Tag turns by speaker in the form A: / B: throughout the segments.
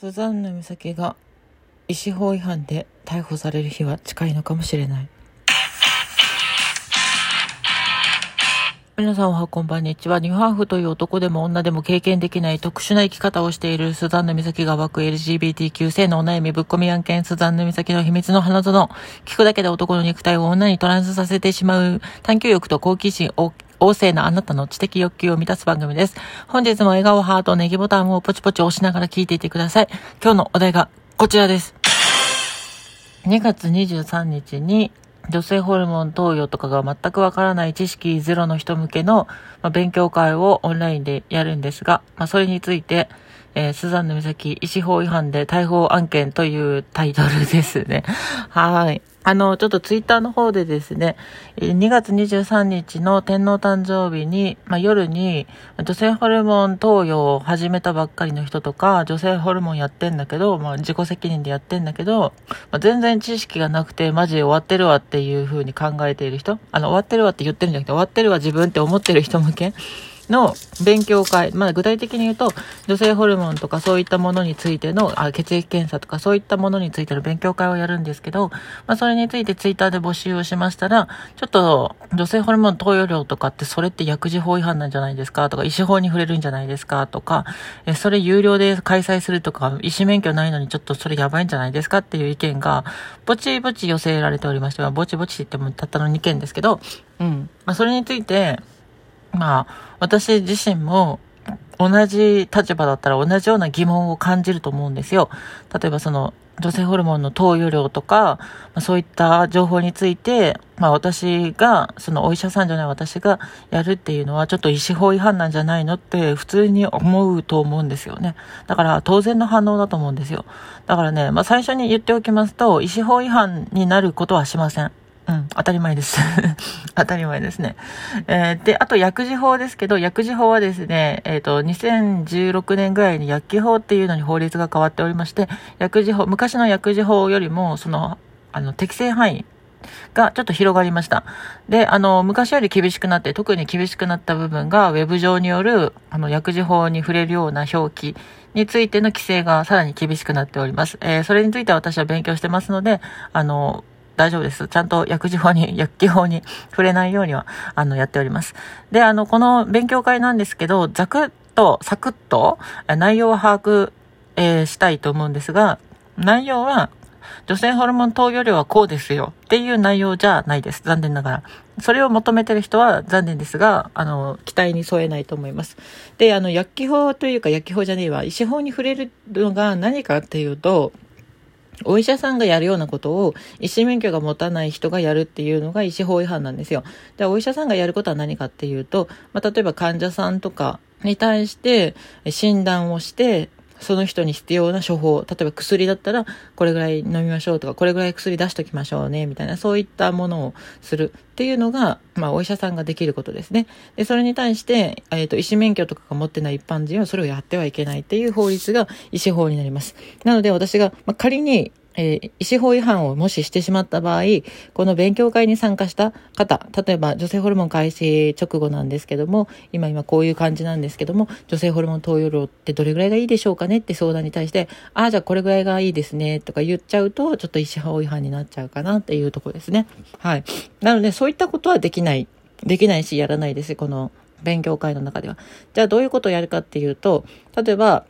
A: スザンヌ美咲が医師法違反で逮捕される日は近いのかもしれない。皆さんおはこんばんにちは。ニューハーフという男でも女でも経験できない特殊な生き方をしているスザンヌ美咲が湧く LGBTQ 性のお悩みぶっ込み案件スザンヌ美咲の秘密の花園。聞くだけで男の肉体を女にトランスさせてしまう探求欲と好奇心を旺盛なあなたの知的欲求を満たす番組です。本日も笑顔ハートネギボタンをポチポチ押しながら聞いていてください。今日のお題がこちらです。2月23日に女性ホルモン投与とかが全くわからない知識ゼロの人向けの、ま、勉強会をオンラインでやるんですが、まあ、それについて、えー、スザンヌ美咲、医師法違反で逮捕案件というタイトルですね。はい。あの、ちょっとツイッターの方でですね、2月23日の天皇誕生日に、まあ、夜に女性ホルモン投与を始めたばっかりの人とか、女性ホルモンやってんだけど、まあ、自己責任でやってんだけど、まあ、全然知識がなくてマジ終わってるわっていう風に考えている人、あの、終わってるわって言ってるんじゃなくて、終わってるわ自分って思ってる人向けの勉強会、まあ、具体的に言うと、女性ホルモンとかそういったものについての、あ血液検査とかそういったものについての勉強会をやるんですけど、まあ、それについてツイッターで募集をしましたら、ちょっと女性ホルモン投与量とかってそれって薬事法違反なんじゃないですか？とか、医師法に触れるんじゃないですか？とか、えそれ有料で開催するとか、医師免許ないのにちょっとそれやばいんじゃないですか？っていう意見が、ぼちぼち寄せられておりまして、まあ、ぼちぼちって言ってもたったの2件ですけど、うん。まあ、それについて、まあ、私自身も同じ立場だったら同じような疑問を感じると思うんですよ。例えばその女性ホルモンの投与量とか、ま、そういった情報について、まあ私が、そのお医者さんじゃない私がやるっていうのはちょっと医師法違反なんじゃないのって普通に思うと思うんですよね。だから当然の反応だと思うんですよ。だからね、まあ最初に言っておきますと、医師法違反になることはしません。うん、当たり前です。当たり前ですね。えー、で、あと薬事法ですけど、薬事法はですね、えっ、ー、と、2016年ぐらいに薬機法っていうのに法律が変わっておりまして、薬事法、昔の薬事法よりも、その、あの、適正範囲がちょっと広がりました。で、あの、昔より厳しくなって、特に厳しくなった部分が、ウェブ上による、あの、薬事法に触れるような表記についての規制がさらに厳しくなっております。えー、それについては私は勉強してますので、あの、大丈夫です。ちゃんと薬事法に、薬機法に触れないようには、あの、やっております。で、あの、この勉強会なんですけど、ざくっと、サクッと、内容を把握、えー、したいと思うんですが、内容は、女性ホルモン投与量はこうですよっていう内容じゃないです。残念ながら。それを求めてる人は残念ですが、あの、期待に添えないと思います。で、あの、薬機法というか薬機法じゃねえわ、医師法に触れるのが何かっていうと、お医者さんがやるようなことを医師免許が持たない人がやるっていうのが医師法違反なんですよ。で、お医者さんがやることは何かっていうと、まあ、例えば患者さんとかに対して診断をして、その人に必要な処方、例えば薬だったら、これぐらい飲みましょうとか、これぐらい薬出しときましょうね、みたいな、そういったものをするっていうのが、まあ、お医者さんができることですね。で、それに対して、えっ、ー、と、医師免許とかが持ってない一般人はそれをやってはいけないっていう法律が医師法になります。なので、私が、まあ、仮に、えー、医師法違反をもししてしまった場合、この勉強会に参加した方、例えば女性ホルモン開始直後なんですけども、今今こういう感じなんですけども、女性ホルモン投与量ってどれぐらいがいいでしょうかねって相談に対して、ああ、じゃあこれぐらいがいいですねとか言っちゃうと、ちょっと医師法違反になっちゃうかなっていうとこですね。はい。なので、そういったことはできない。できないし、やらないです。この勉強会の中では。じゃあどういうことをやるかっていうと、例えば、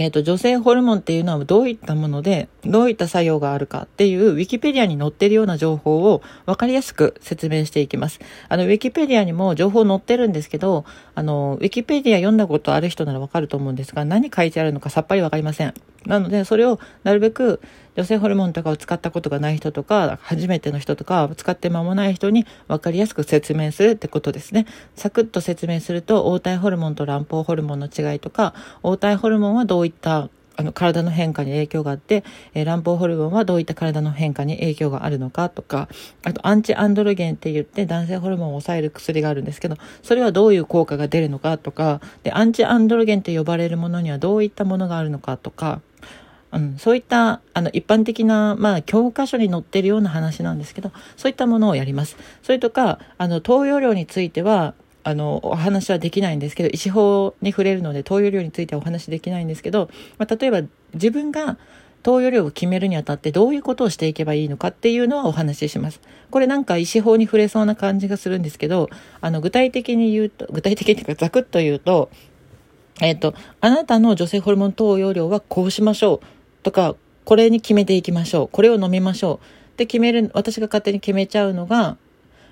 A: えっ、ー、と、女性ホルモンっていうのはどういったもので、どういった作用があるかっていう、ウィキペディアに載ってるような情報を分かりやすく説明していきます。あの、ウィキペディアにも情報載ってるんですけど、あの、ウィキペディア読んだことある人ならわかると思うんですが、何書いてあるのかさっぱり分かりません。なので、それをなるべく女性ホルモンとかを使ったことがない人とか、初めての人とか、使って間もない人に分かりやすく説明するってことですね。サクッと説明すると、黄体ホルモンと卵胞ホルモンの違いとか、黄体ホルモンはどういったあの体の変化に影響があって、えー、卵胞ホルモンはどういった体の変化に影響があるのかとか、あとアンチアンドロゲンって言って男性ホルモンを抑える薬があるんですけど、それはどういう効果が出るのかとか、で、アンチアンドロゲンって呼ばれるものにはどういったものがあるのかとか、うん、そういった、あの、一般的な、まあ、教科書に載ってるような話なんですけど、そういったものをやります。それとか、あの、投与量については、あの、お話はできないんですけど、医師法に触れるので、投与量についてはお話できないんですけど、まあ、例えば自分が投与量を決めるにあたってどういうことをしていけばいいのかっていうのはお話しします。これなんか医師法に触れそうな感じがするんですけど、あの、具体的に言うと、具体的にいうかざくっと言うと、えっ、ー、と、あなたの女性ホルモン投与量はこうしましょうとか、これに決めていきましょう。これを飲みましょう。って決める、私が勝手に決めちゃうのが、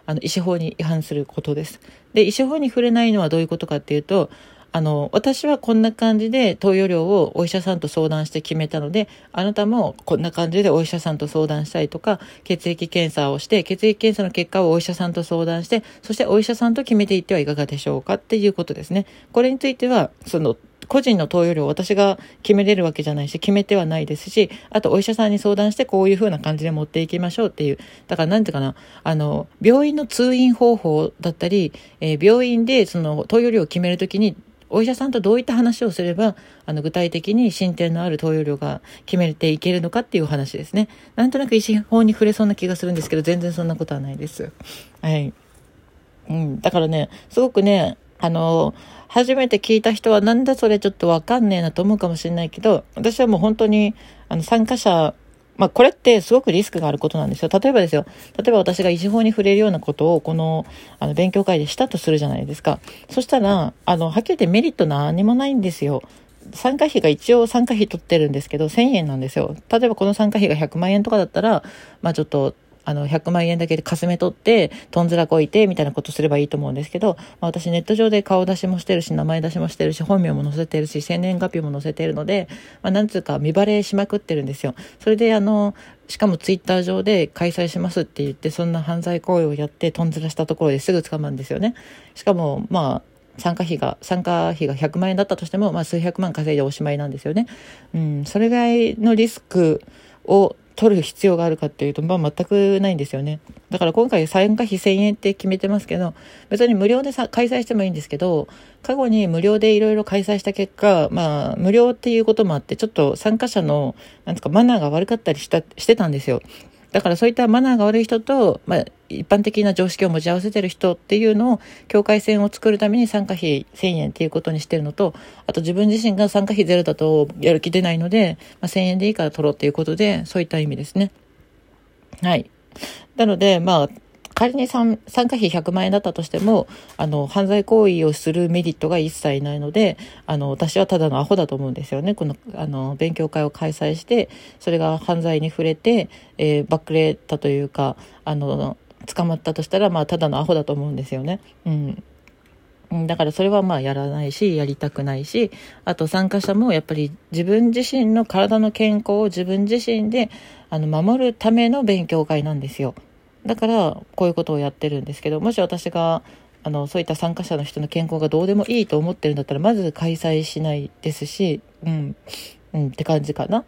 A: あの、医師法に違反することです。で、医師法に触れないのはどういうことかっていうと、あの、私はこんな感じで投与量をお医者さんと相談して決めたので、あなたもこんな感じでお医者さんと相談したりとか、血液検査をして、血液検査の結果をお医者さんと相談して、そしてお医者さんと決めていってはいかがでしょうかっていうことですね。これについては、その、個人の投与量を私が決めれるわけじゃないし、決めてはないですし、あとお医者さんに相談してこういう風な感じで持っていきましょうっていう。だからなんていうかな、あの、病院の通院方法だったり、えー、病院でその投与量を決めるときに、お医者さんとどういった話をすれば、あの、具体的に進展のある投与量が決めていけるのかっていう話ですね。なんとなく医師法に触れそうな気がするんですけど、全然そんなことはないです。はい。うん。だからね、すごくね、あの、初めて聞いた人はなんだそれちょっとわかんねえなと思うかもしれないけど、私はもう本当に、あの、参加者、まあ、これってすごくリスクがあることなんですよ。例えばですよ。例えば私が医師法に触れるようなことを、この、あの、勉強会でしたとするじゃないですか。そしたら、あの、はっきり言ってメリット何もないんですよ。参加費が一応参加費取ってるんですけど、1000円なんですよ。例えばこの参加費が100万円とかだったら、まあちょっと、あの、100万円だけでかすめ取って、とんずらこいて、みたいなことすればいいと思うんですけど、まあ、私ネット上で顔出しもしてるし、名前出しもしてるし、本名も載せてるし、生年月日も載せてるので、まあ、なんつうか見バレしまくってるんですよ。それで、あの、しかもツイッター上で開催しますって言って、そんな犯罪行為をやって、とんずらしたところですぐ捕まるんですよね。しかも、まあ、参加費が、参加費が100万円だったとしても、まあ数百万稼いでおしまいなんですよね。うん、それぐらいのリスクを取る必要があるかっていうと、まあ、全くないんですよね。だから今回参加費1000円って決めてますけど、別に無料でさ開催してもいいんですけど、過去に無料でいろいろ開催した結果、まあ、無料っていうこともあって、ちょっと参加者の、なんですか、マナーが悪かったりした、してたんですよ。だからそういったマナーが悪い人と、まあ、一般的な常識を持ち合わせてる人っていうのを、境界線を作るために参加費1000円っていうことにしてるのと、あと自分自身が参加費ゼロだとやる気出ないので、まあ、1000円でいいから取ろうっていうことで、そういった意味ですね。はい。なので、まあ、仮に参加費100万円だったとしても、あの、犯罪行為をするメリットが一切ないので、あの、私はただのアホだと思うんですよね。この、あの、勉強会を開催して、それが犯罪に触れて、えー、バックレたというか、あの、捕まったとしたら、まあ、ただのアホだと思うんですよね。うん。だからそれはまあやらないし、やりたくないし、あと参加者もやっぱり自分自身の体の健康を自分自身であの守るための勉強会なんですよ。だからこういうことをやってるんですけどもし私があのそういった参加者の人の健康がどうでもいいと思ってるんだったらまず開催しないですしうん、うん、って感じかな。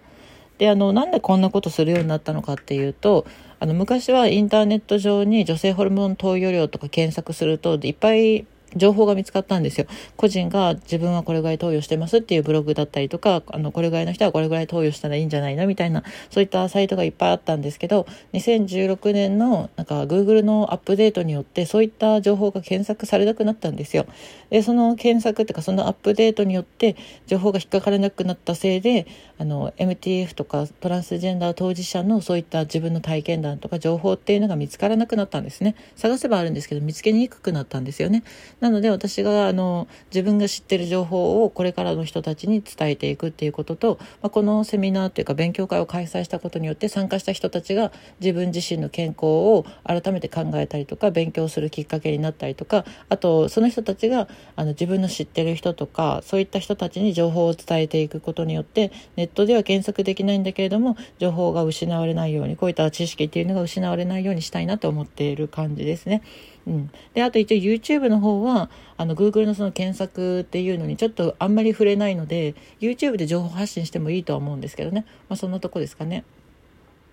A: であのなんでこんなことするようになったのかっていうとあの昔はインターネット上に女性ホルモン投与量とか検索するといっぱい情報が見つかったんですよ。個人が自分はこれぐらい投与してますっていうブログだったりとか、あの、これぐらいの人はこれぐらい投与したらいいんじゃないのみたいな、そういったサイトがいっぱいあったんですけど、2016年のなんか Google のアップデートによってそういった情報が検索されなくなったんですよ。で、その検索っていうかそのアップデートによって情報が引っかからなくなったせいで、あの、MTF とかトランスジェンダー当事者のそういった自分の体験談とか情報っていうのが見つからなくなったんですね。探せばあるんですけど見つけにくくなったんですよね。なので私があの自分が知ってる情報をこれからの人たちに伝えていくっていうことと、まあ、このセミナーっていうか勉強会を開催したことによって参加した人たちが自分自身の健康を改めて考えたりとか勉強するきっかけになったりとかあとその人たちがあの自分の知ってる人とかそういった人たちに情報を伝えていくことによってネットでは検索できないんだけれども情報が失われないようにこういった知識っていうのが失われないようにしたいなと思っている感じですね。うん、であと一応 YouTube の方はあの Google のその検索っていうのにちょっとあんまり触れないので YouTube で情報発信してもいいとは思うんですけどね、まあ、そんなとこですかね。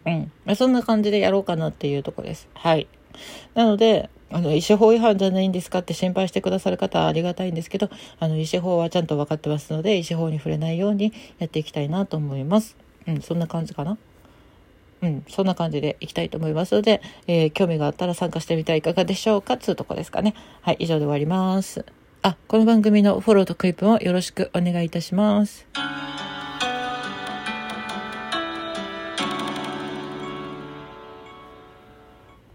A: うん。まあ、そんな感じでやろうかなっていうとこです。はい。なので、あの、医師法違反じゃないんですかって心配してくださる方はありがたいんですけど、あの、医師法はちゃんと分かってますので、医師法に触れないようにやっていきたいなと思います。うん、そんな感じかな。うん、そんな感じでいきたいと思いますので、えー、興味があったら参加してみてはいかがでしょうか？つうとこですかね。はい、以上で終わります。あ、この番組のフォローとクリップもよろしくお願いいたします。